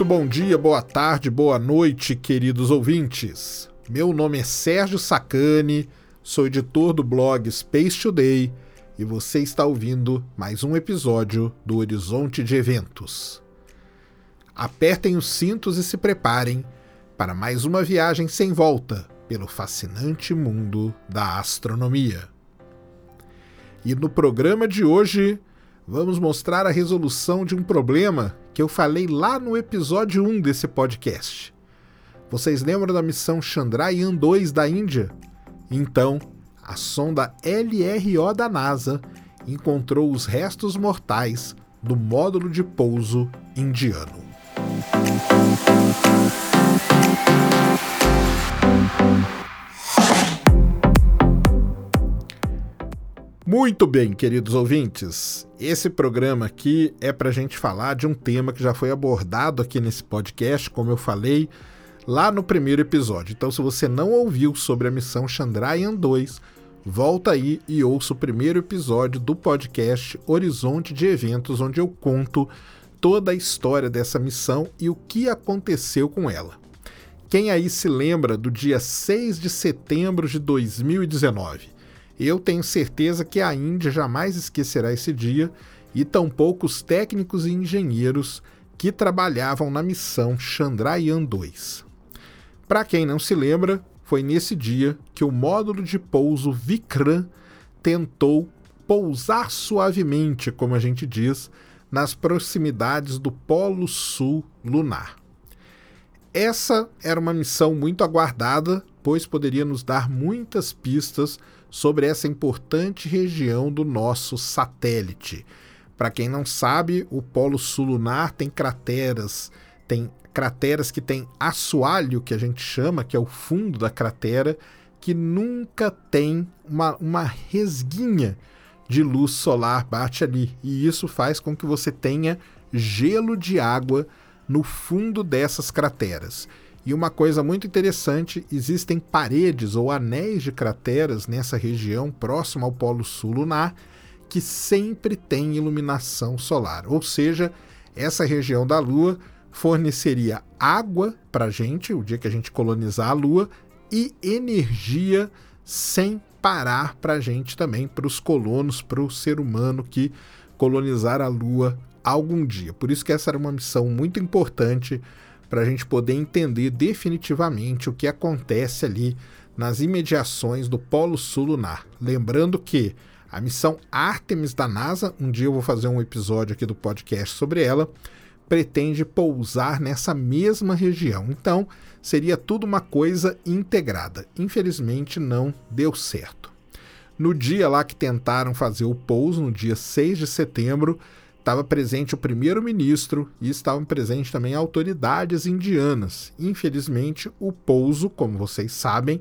Muito bom dia, boa tarde, boa noite, queridos ouvintes. Meu nome é Sérgio Sacani, sou editor do blog Space Today e você está ouvindo mais um episódio do Horizonte de Eventos. Apertem os cintos e se preparem para mais uma viagem sem volta pelo fascinante mundo da astronomia. E no programa de hoje, vamos mostrar a resolução de um problema que eu falei lá no episódio 1 desse podcast. Vocês lembram da missão Chandrayaan-2 da Índia? Então, a sonda LRO da NASA encontrou os restos mortais do módulo de pouso indiano. Muito bem, queridos ouvintes. Esse programa aqui é para a gente falar de um tema que já foi abordado aqui nesse podcast, como eu falei lá no primeiro episódio. Então, se você não ouviu sobre a missão Chandrayaan 2, volta aí e ouça o primeiro episódio do podcast Horizonte de Eventos, onde eu conto toda a história dessa missão e o que aconteceu com ela. Quem aí se lembra do dia 6 de setembro de 2019? Eu tenho certeza que a Índia jamais esquecerá esse dia e tampouco os técnicos e engenheiros que trabalhavam na missão Chandrayaan-2. Para quem não se lembra, foi nesse dia que o módulo de pouso Vikram tentou pousar suavemente, como a gente diz, nas proximidades do Polo Sul lunar. Essa era uma missão muito aguardada, pois poderia nos dar muitas pistas sobre essa importante região do nosso satélite. Para quem não sabe, o Polo Sul lunar tem crateras, tem crateras que têm assoalho, que a gente chama, que é o fundo da cratera, que nunca tem uma, uma resguinha de luz solar bate ali. E isso faz com que você tenha gelo de água no fundo dessas crateras. E uma coisa muito interessante: existem paredes ou anéis de crateras nessa região próxima ao Polo Sul lunar que sempre tem iluminação solar. Ou seja, essa região da Lua forneceria água para a gente, o dia que a gente colonizar a Lua, e energia sem parar para a gente também, para os colonos, para o ser humano que colonizar a Lua algum dia. Por isso que essa era uma missão muito importante para a gente poder entender definitivamente o que acontece ali nas imediações do Polo Sul Lunar. Lembrando que a missão Artemis da NASA, um dia eu vou fazer um episódio aqui do podcast sobre ela, pretende pousar nessa mesma região. Então, seria tudo uma coisa integrada. Infelizmente, não deu certo. No dia lá que tentaram fazer o pouso, no dia 6 de setembro, estava presente o primeiro-ministro e estavam presentes também autoridades indianas. Infelizmente, o pouso, como vocês sabem,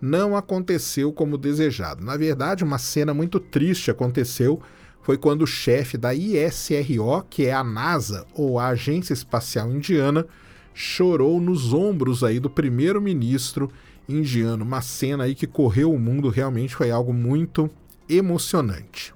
não aconteceu como desejado. Na verdade, uma cena muito triste aconteceu foi quando o chefe da ISRO, que é a NASA ou a Agência Espacial Indiana, chorou nos ombros aí do primeiro-ministro indiano. Uma cena aí que correu o mundo, realmente foi algo muito emocionante.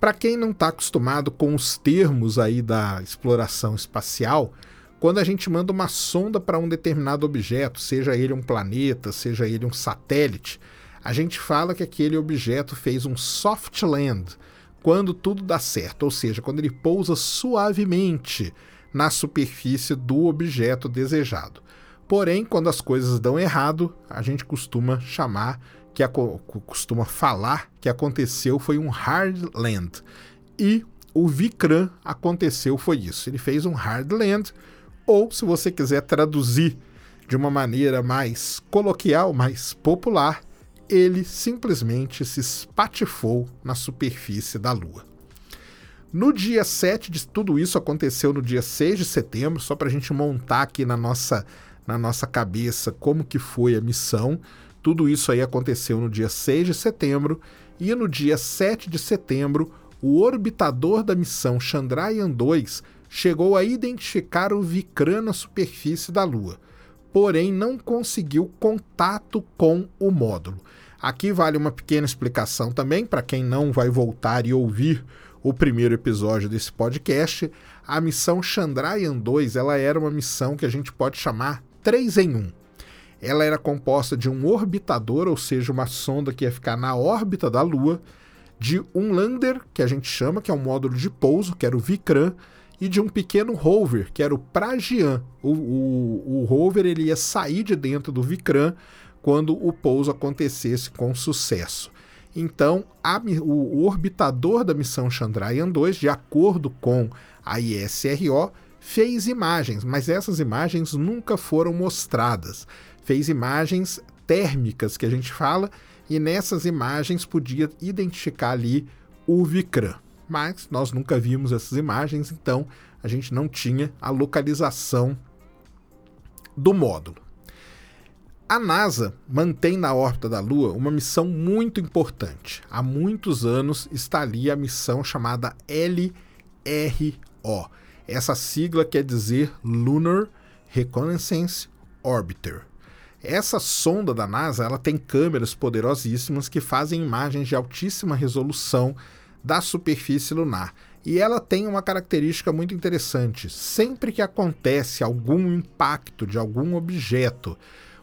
Para quem não está acostumado com os termos aí da exploração espacial, quando a gente manda uma sonda para um determinado objeto, seja ele um planeta, seja ele um satélite, a gente fala que aquele objeto fez um soft land quando tudo dá certo, ou seja, quando ele pousa suavemente na superfície do objeto desejado. Porém, quando as coisas dão errado, a gente costuma chamar que costuma falar que aconteceu foi um hard land. E o Vikram aconteceu foi isso. Ele fez um hard land, ou se você quiser traduzir de uma maneira mais coloquial, mais popular, ele simplesmente se espatifou na superfície da Lua. No dia 7 de tudo isso aconteceu no dia 6 de setembro, só para a gente montar aqui na nossa, na nossa cabeça como que foi a missão. Tudo isso aí aconteceu no dia 6 de setembro e no dia 7 de setembro, o orbitador da missão Chandrayaan-2 chegou a identificar o Vikram na superfície da Lua, porém não conseguiu contato com o módulo. Aqui vale uma pequena explicação também para quem não vai voltar e ouvir o primeiro episódio desse podcast, a missão Chandrayaan 2 ela era uma missão que a gente pode chamar 3 em 1. Ela era composta de um orbitador, ou seja, uma sonda que ia ficar na órbita da Lua, de um lander, que a gente chama, que é um módulo de pouso, que era o Vikram, e de um pequeno rover, que era o Pragyan. O, o, o rover ele ia sair de dentro do Vikram quando o pouso acontecesse com sucesso. Então, a, o, o, orbitador da missão Chandrayaan 2, de acordo com a ISRO, fez imagens, mas essas imagens nunca foram mostradas. Fez imagens térmicas, que a gente fala, e nessas imagens podia identificar ali o Vikram. Mas nós nunca vimos essas imagens, então a gente não tinha a localização do módulo. A NASA mantém na órbita da Lua uma missão muito importante. Há muitos anos está ali a missão chamada LRO. Essa sigla quer dizer Lunar Reconnaissance Orbiter. Essa sonda da NASA ela tem câmeras poderosíssimas que fazem imagens de altíssima resolução da superfície lunar. E ela tem uma característica muito interessante. Sempre que acontece algum impacto de algum objeto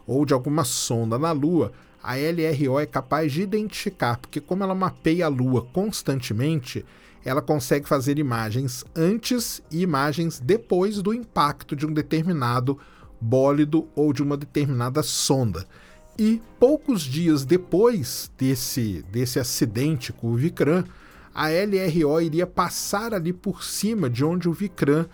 ou de alguma sonda na Lua, a LRO é capaz de identificar, porque como ela mapeia a Lua constantemente, ela consegue fazer imagens antes e imagens depois do impacto de um determinado bólido ou de uma determinada sonda. E poucos dias depois desse, desse acidente com o Vikram, a LRO iria passar ali por cima de onde o Vikram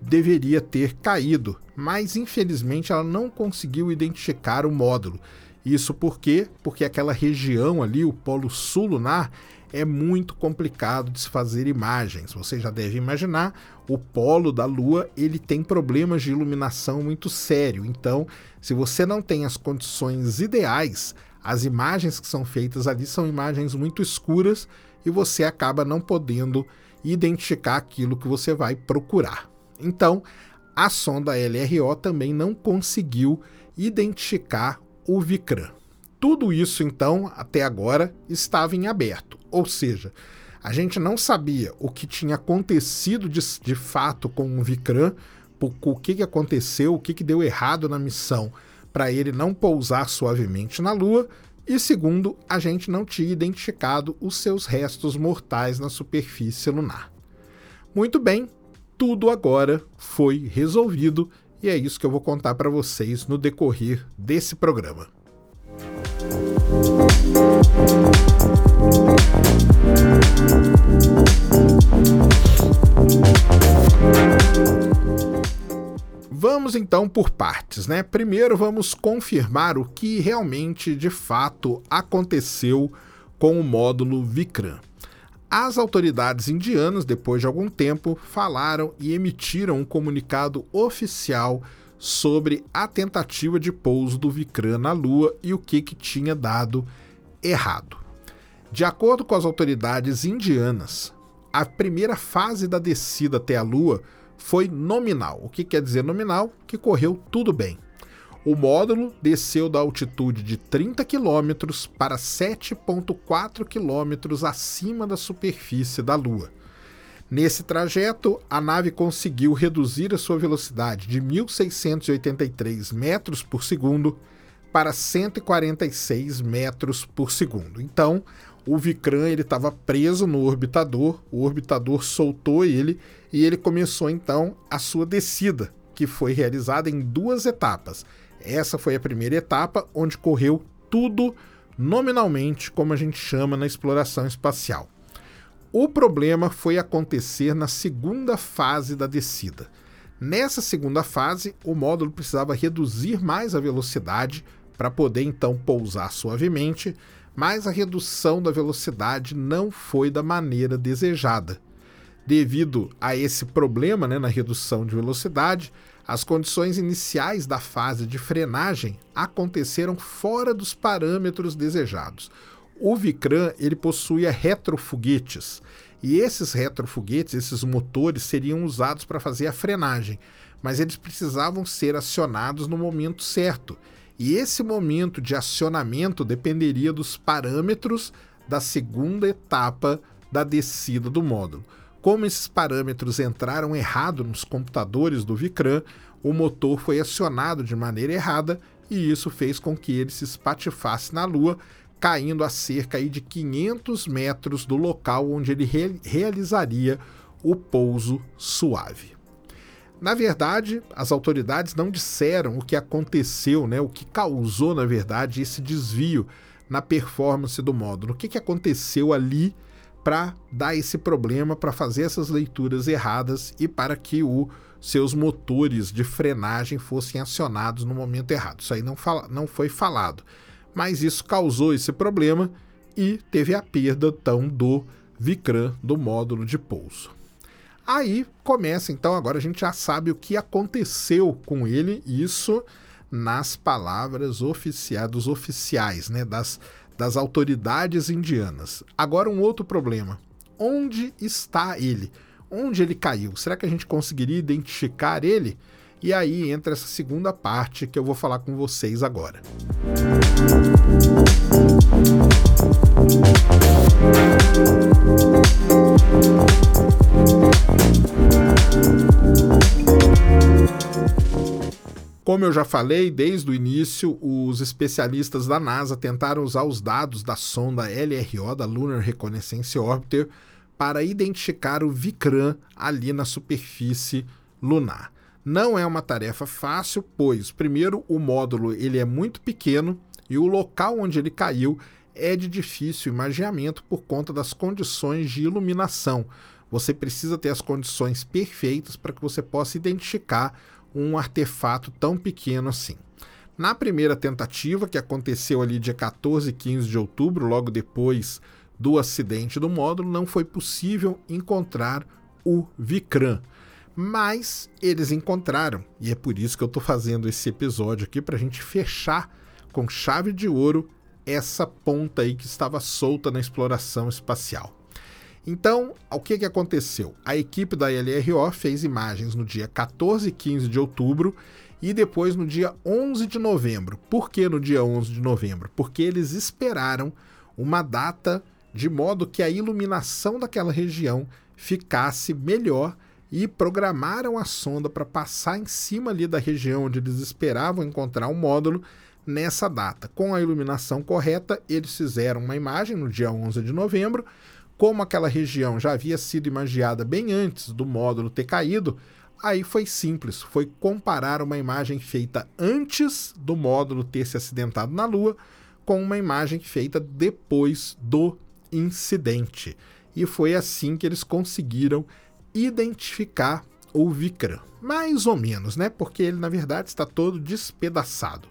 deveria ter caído, mas infelizmente ela não conseguiu identificar o módulo. Isso por quê? Porque aquela região ali, o Polo Sul lunar, é muito complicado de se fazer imagens. Você já deve imaginar, o polo da Lua ele tem problemas de iluminação muito sério. Então, se você não tem as condições ideais, as imagens que são feitas ali são imagens muito escuras e você acaba não podendo identificar aquilo que você vai procurar. Então, a sonda LRO também não conseguiu identificar o Vikram. Tudo isso, então, até agora, estava em aberto, ou seja, a gente não sabia o que tinha acontecido de, de fato com o Vikram, o que, que aconteceu, o que, que deu errado na missão para ele não pousar suavemente na Lua, e segundo, a gente não tinha identificado os seus restos mortais na superfície lunar. Muito bem, tudo agora foi resolvido e é isso que eu vou contar para vocês no decorrer desse programa. Vamos então por partes, né? Primeiro vamos confirmar o que realmente de fato aconteceu com o módulo Vikram. As autoridades indianas, depois de algum tempo, falaram e emitiram um comunicado oficial sobre a tentativa de pouso do Vikram na Lua e o que, que tinha dado errado. De acordo com as autoridades indianas, a primeira fase da descida até a Lua foi nominal. O que quer dizer nominal? Que correu tudo bem. O módulo desceu da altitude de 30 km para 7,4 km acima da superfície da Lua. Nesse trajeto, a nave conseguiu reduzir a sua velocidade de 1.683 metros por segundo para 146 metros por segundo. Então, o Vikram ele estava preso no orbitador, o orbitador soltou ele e ele começou então a sua descida, que foi realizada em duas etapas. Essa foi a primeira etapa, onde correu tudo nominalmente, como a gente chama na exploração espacial. O problema foi acontecer na segunda fase da descida. Nessa segunda fase, o módulo precisava reduzir mais a velocidade para poder então pousar suavemente, mas a redução da velocidade não foi da maneira desejada. Devido a esse problema né, na redução de velocidade, as condições iniciais da fase de frenagem aconteceram fora dos parâmetros desejados. O Vikram ele possuía retrofoguetes e esses retrofoguetes, esses motores, seriam usados para fazer a frenagem, mas eles precisavam ser acionados no momento certo. E esse momento de acionamento dependeria dos parâmetros da segunda etapa da descida do módulo. Como esses parâmetros entraram errado nos computadores do Vikram, o motor foi acionado de maneira errada e isso fez com que ele se espatifasse na Lua, caindo a cerca de 500 metros do local onde ele re realizaria o pouso suave. Na verdade, as autoridades não disseram o que aconteceu, né, o que causou, na verdade, esse desvio na performance do módulo. O que, que aconteceu ali para dar esse problema, para fazer essas leituras erradas e para que os seus motores de frenagem fossem acionados no momento errado. Isso aí não, fala, não foi falado. Mas isso causou esse problema e teve a perda então do Vikram do módulo de pouso. Aí começa então, agora a gente já sabe o que aconteceu com ele, isso nas palavras oficiais dos oficiais, né, das, das autoridades indianas. Agora um outro problema. Onde está ele? Onde ele caiu? Será que a gente conseguiria identificar ele? E aí entra essa segunda parte que eu vou falar com vocês agora. Como eu já falei, desde o início, os especialistas da NASA tentaram usar os dados da sonda LRO, da Lunar Reconnaissance Orbiter, para identificar o Vikram ali na superfície lunar. Não é uma tarefa fácil, pois, primeiro, o módulo ele é muito pequeno e o local onde ele caiu é de difícil imaginamento por conta das condições de iluminação. Você precisa ter as condições perfeitas para que você possa identificar um artefato tão pequeno assim. Na primeira tentativa, que aconteceu ali dia 14 e 15 de outubro, logo depois do acidente do módulo, não foi possível encontrar o Vikram. Mas eles encontraram, e é por isso que eu estou fazendo esse episódio aqui para a gente fechar com chave de ouro essa ponta aí que estava solta na exploração espacial. Então, o que, que aconteceu? A equipe da LRO fez imagens no dia 14 e 15 de outubro e depois no dia 11 de novembro. Por que no dia 11 de novembro? Porque eles esperaram uma data de modo que a iluminação daquela região ficasse melhor e programaram a sonda para passar em cima ali da região onde eles esperavam encontrar o um módulo nessa data. Com a iluminação correta, eles fizeram uma imagem no dia 11 de novembro. Como aquela região já havia sido imagiada bem antes do módulo ter caído, aí foi simples, foi comparar uma imagem feita antes do módulo ter se acidentado na Lua com uma imagem feita depois do incidente. E foi assim que eles conseguiram identificar o Vikram. Mais ou menos, né? Porque ele, na verdade, está todo despedaçado.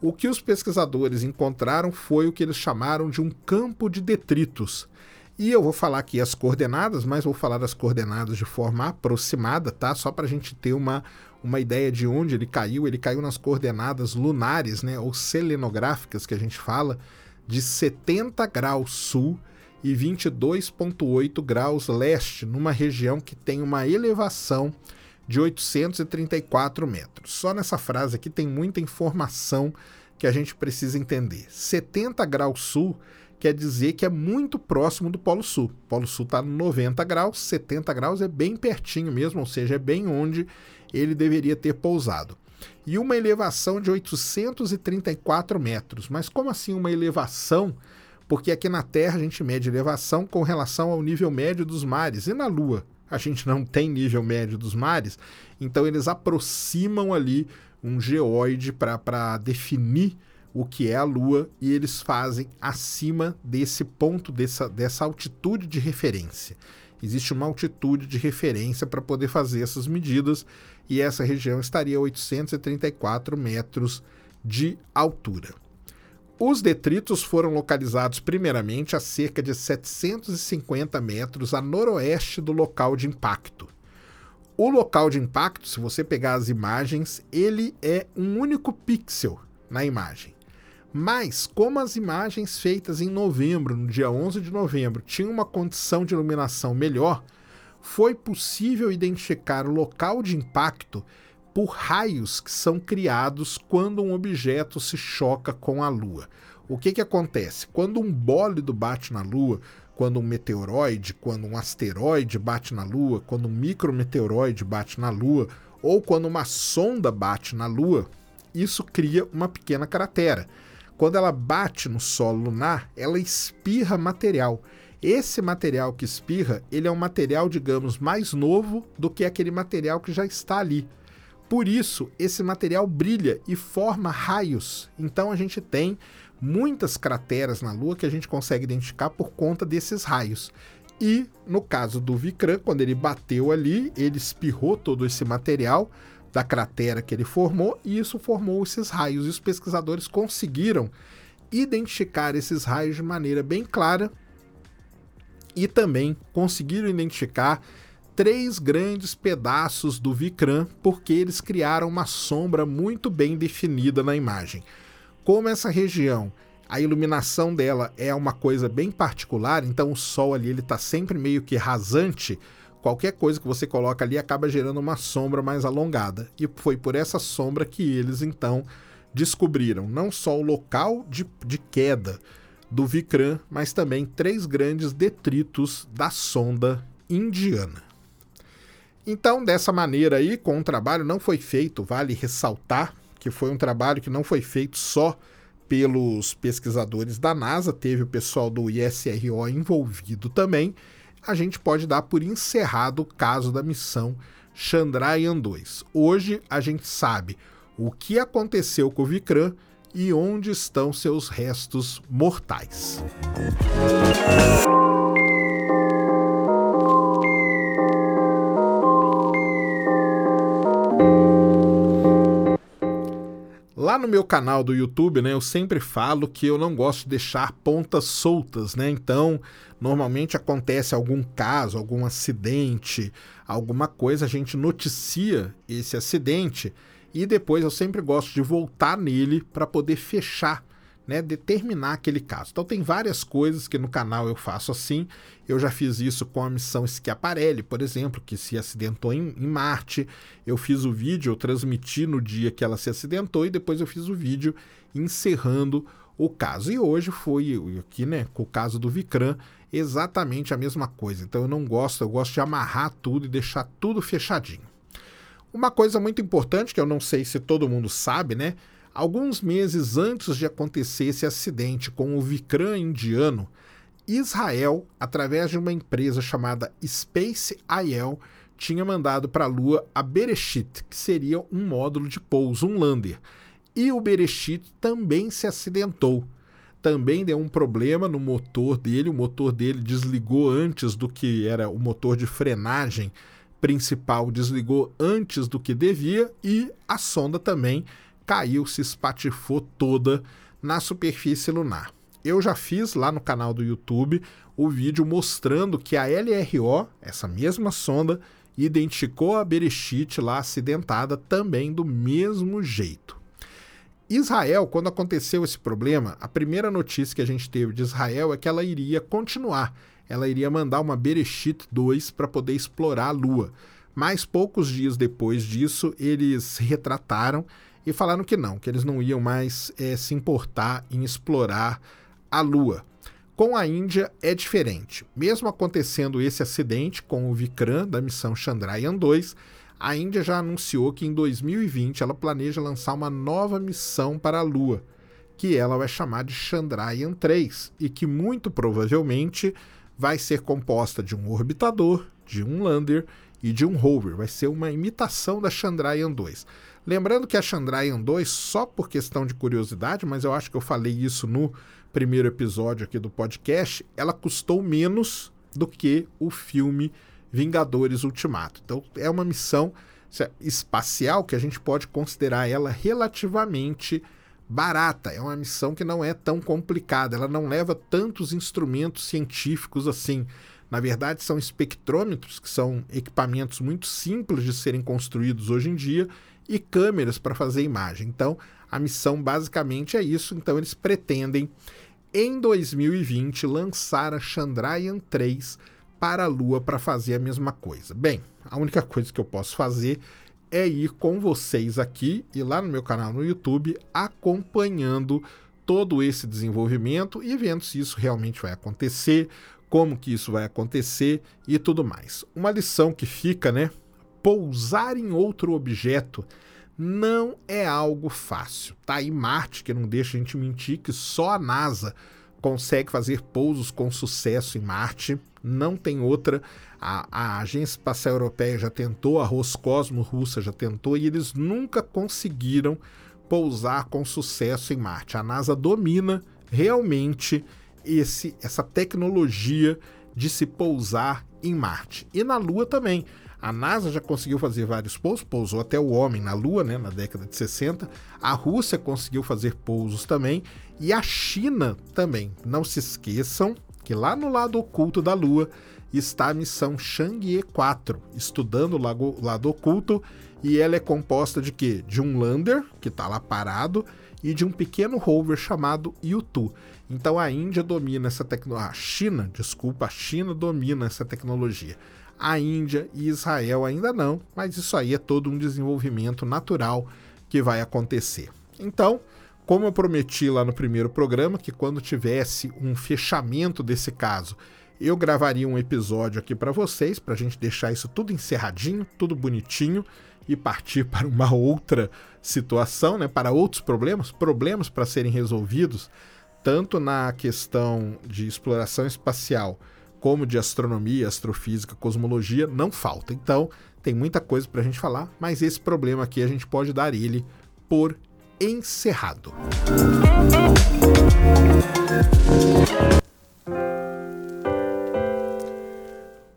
O que os pesquisadores encontraram foi o que eles chamaram de um campo de detritos. E eu vou falar aqui as coordenadas, mas vou falar as coordenadas de forma aproximada, tá? Só para a gente ter uma, uma ideia de onde ele caiu. Ele caiu nas coordenadas lunares, né? Ou selenográficas, que a gente fala, de 70 graus sul e 22,8 graus leste, numa região que tem uma elevação de 834 metros. Só nessa frase aqui tem muita informação que a gente precisa entender. 70 graus sul quer dizer que é muito próximo do Polo Sul. O Polo Sul está 90 graus, 70 graus é bem pertinho mesmo, ou seja, é bem onde ele deveria ter pousado. E uma elevação de 834 metros. Mas como assim uma elevação? porque aqui na Terra a gente mede elevação com relação ao nível médio dos mares, e na Lua a gente não tem nível médio dos mares, então eles aproximam ali um geóide para definir o que é a Lua e eles fazem acima desse ponto, dessa, dessa altitude de referência. Existe uma altitude de referência para poder fazer essas medidas e essa região estaria a 834 metros de altura. Os detritos foram localizados primeiramente a cerca de 750 metros a noroeste do local de impacto. O local de impacto, se você pegar as imagens, ele é um único pixel na imagem. Mas, como as imagens feitas em novembro, no dia 11 de novembro, tinham uma condição de iluminação melhor, foi possível identificar o local de impacto por raios que são criados quando um objeto se choca com a Lua. O que, que acontece? Quando um bólido bate na Lua, quando um meteoroide, quando um asteroide bate na Lua, quando um micrometeoroide bate na Lua, ou quando uma sonda bate na Lua, isso cria uma pequena cratera. Quando ela bate no solo lunar, ela espirra material. Esse material que espirra, ele é um material, digamos, mais novo do que aquele material que já está ali. Por isso, esse material brilha e forma raios. Então a gente tem muitas crateras na Lua que a gente consegue identificar por conta desses raios. E no caso do Vikram, quando ele bateu ali, ele espirrou todo esse material da cratera que ele formou e isso formou esses raios. E os pesquisadores conseguiram identificar esses raios de maneira bem clara e também conseguiram identificar três grandes pedaços do Vikram porque eles criaram uma sombra muito bem definida na imagem. Como essa região, a iluminação dela é uma coisa bem particular, então o sol ali ele está sempre meio que rasante. Qualquer coisa que você coloca ali acaba gerando uma sombra mais alongada. E foi por essa sombra que eles então descobriram não só o local de, de queda do Vikram, mas também três grandes detritos da sonda indiana. Então, dessa maneira aí, com o trabalho não foi feito, vale ressaltar que foi um trabalho que não foi feito só pelos pesquisadores da NASA, teve o pessoal do ISRO envolvido também. A gente pode dar por encerrado o caso da missão Chandrayaan 2. Hoje a gente sabe o que aconteceu com o Vikram e onde estão seus restos mortais. Lá no meu canal do YouTube, né, eu sempre falo que eu não gosto de deixar pontas soltas, né? Então, normalmente acontece algum caso, algum acidente, alguma coisa, a gente noticia esse acidente e depois eu sempre gosto de voltar nele para poder fechar, né, determinar aquele caso. Então tem várias coisas que no canal eu faço assim. Eu já fiz isso com a missão Schiaparelli, por exemplo, que se acidentou em, em Marte. Eu fiz o vídeo, eu transmiti no dia que ela se acidentou e depois eu fiz o vídeo encerrando o caso. E hoje foi aqui, né, com o caso do Vikram, exatamente a mesma coisa. Então eu não gosto, eu gosto de amarrar tudo e deixar tudo fechadinho. Uma coisa muito importante que eu não sei se todo mundo sabe, né? Alguns meses antes de acontecer esse acidente com o Vikram indiano, Israel, através de uma empresa chamada Space IL, tinha mandado para a Lua a Bereshit, que seria um módulo de pouso, um lander. E o Bereshit também se acidentou. Também deu um problema no motor dele, o motor dele desligou antes do que era o motor de frenagem principal desligou antes do que devia e a sonda também caiu, se espatifou toda na superfície lunar. Eu já fiz lá no canal do YouTube o vídeo mostrando que a LRO, essa mesma sonda, identificou a Bereshit lá acidentada também do mesmo jeito. Israel, quando aconteceu esse problema, a primeira notícia que a gente teve de Israel é que ela iria continuar ela iria mandar uma Bereshit 2 para poder explorar a Lua. Mas poucos dias depois disso, eles retrataram e falaram que não, que eles não iam mais é, se importar em explorar a Lua. Com a Índia é diferente. Mesmo acontecendo esse acidente com o Vikram da missão Chandrayaan 2, a Índia já anunciou que em 2020 ela planeja lançar uma nova missão para a Lua, que ela vai chamar de Chandrayaan 3 e que muito provavelmente vai ser composta de um orbitador, de um lander e de um rover. Vai ser uma imitação da Chandrayaan 2. Lembrando que a Chandrayaan 2, só por questão de curiosidade, mas eu acho que eu falei isso no primeiro episódio aqui do podcast, ela custou menos do que o filme Vingadores Ultimato. Então é uma missão espacial que a gente pode considerar ela relativamente barata, é uma missão que não é tão complicada, ela não leva tantos instrumentos científicos assim. Na verdade, são espectrômetros, que são equipamentos muito simples de serem construídos hoje em dia, e câmeras para fazer imagem. Então, a missão basicamente é isso. Então, eles pretendem, em 2020, lançar a Chandrayaan 3 para a Lua para fazer a mesma coisa. Bem, a única coisa que eu posso fazer é ir com vocês aqui e lá no meu canal no YouTube acompanhando todo esse desenvolvimento e vendo se isso realmente vai acontecer, como que isso vai acontecer e tudo mais. Uma lição que fica, né? Pousar em outro objeto não é algo fácil. Tá aí Marte, que não deixa a gente mentir, que só a NASA consegue fazer pousos com sucesso em Marte. Não tem outra. A, a Agência Espacial Europeia já tentou, a Roscosmo russa já tentou, e eles nunca conseguiram pousar com sucesso em Marte. A NASA domina realmente esse, essa tecnologia de se pousar em Marte. E na Lua também. A NASA já conseguiu fazer vários pousos, pousou até o homem na Lua, né, na década de 60. A Rússia conseguiu fazer pousos também. E a China também. Não se esqueçam que lá no lado oculto da Lua está a missão Chang'e 4, estudando o lado oculto. E ela é composta de quê? De um lander, que está lá parado, e de um pequeno rover chamado Yutu. Então a Índia domina essa tecnologia. A China, desculpa, a China domina essa tecnologia. A Índia e Israel ainda não, mas isso aí é todo um desenvolvimento natural que vai acontecer. Então, como eu prometi lá no primeiro programa, que quando tivesse um fechamento desse caso, eu gravaria um episódio aqui para vocês, para a gente deixar isso tudo encerradinho, tudo bonitinho e partir para uma outra situação, né, para outros problemas, problemas para serem resolvidos, tanto na questão de exploração espacial como de astronomia, astrofísica, cosmologia, não falta. Então, tem muita coisa para a gente falar, mas esse problema aqui a gente pode dar ele por encerrado.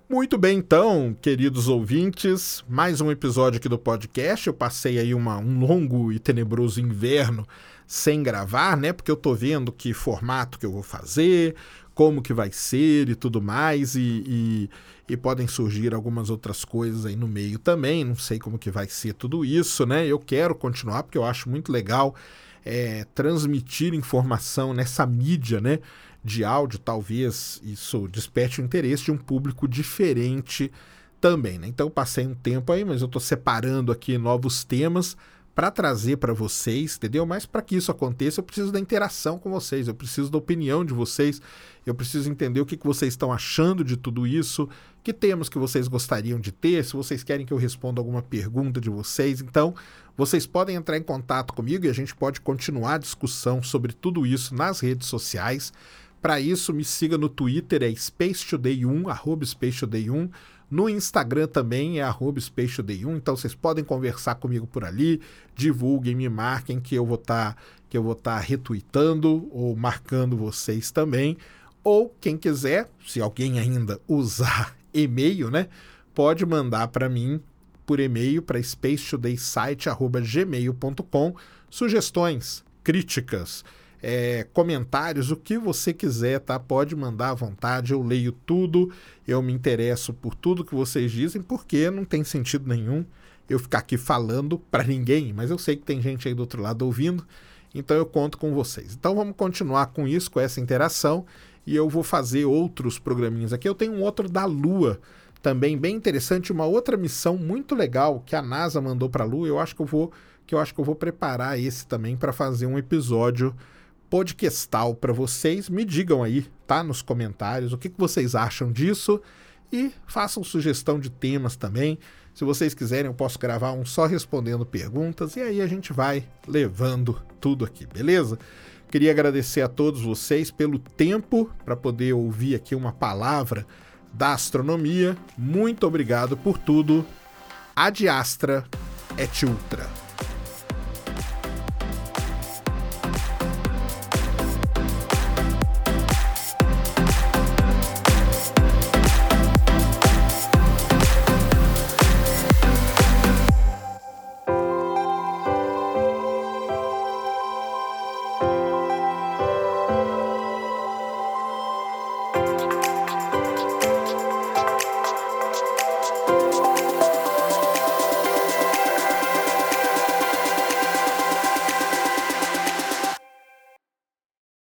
Muito bem, então, queridos ouvintes, mais um episódio aqui do podcast. Eu passei aí uma, um longo e tenebroso inverno sem gravar, né? Porque eu tô vendo que formato que eu vou fazer, como que vai ser e tudo mais, e, e, e, podem surgir algumas outras coisas aí no meio também, não sei como que vai ser tudo isso, né? Eu quero continuar porque eu acho muito legal é, transmitir informação nessa mídia, né? De áudio, talvez isso desperte o interesse de um público diferente também, né? Então eu passei um tempo aí, mas eu estou separando aqui novos temas para trazer para vocês, entendeu? Mas para que isso aconteça, eu preciso da interação com vocês, eu preciso da opinião de vocês, eu preciso entender o que, que vocês estão achando de tudo isso, que temas que vocês gostariam de ter, se vocês querem que eu responda alguma pergunta de vocês. Então, vocês podem entrar em contato comigo e a gente pode continuar a discussão sobre tudo isso nas redes sociais. Para isso, me siga no Twitter, é SpaceToday1, arroba SpaceToday1. No Instagram também é arroba SpaceToday1, então vocês podem conversar comigo por ali, divulguem, me marquem que eu vou estar tá, que eu vou estar tá retweetando ou marcando vocês também. Ou quem quiser, se alguém ainda usar e-mail, né, pode mandar para mim por e-mail para spacetodaysite@gmail.com sugestões, críticas, é, comentários, o que você quiser, tá? Pode mandar à vontade, eu leio tudo, eu me interesso por tudo que vocês dizem, porque não tem sentido nenhum eu ficar aqui falando para ninguém, mas eu sei que tem gente aí do outro lado ouvindo, então eu conto com vocês. Então vamos continuar com isso, com essa interação, e eu vou fazer outros programinhos aqui. Eu tenho um outro da Lua também bem interessante, uma outra missão muito legal que a NASA mandou para a Lua. Eu acho que eu vou que eu acho que eu vou preparar esse também para fazer um episódio podcastal para vocês. Me digam aí, tá? Nos comentários o que, que vocês acham disso e façam sugestão de temas também. Se vocês quiserem, eu posso gravar um só respondendo perguntas e aí a gente vai levando tudo aqui, beleza? Queria agradecer a todos vocês pelo tempo para poder ouvir aqui uma palavra da astronomia. Muito obrigado por tudo. Ad Astra et Ultra.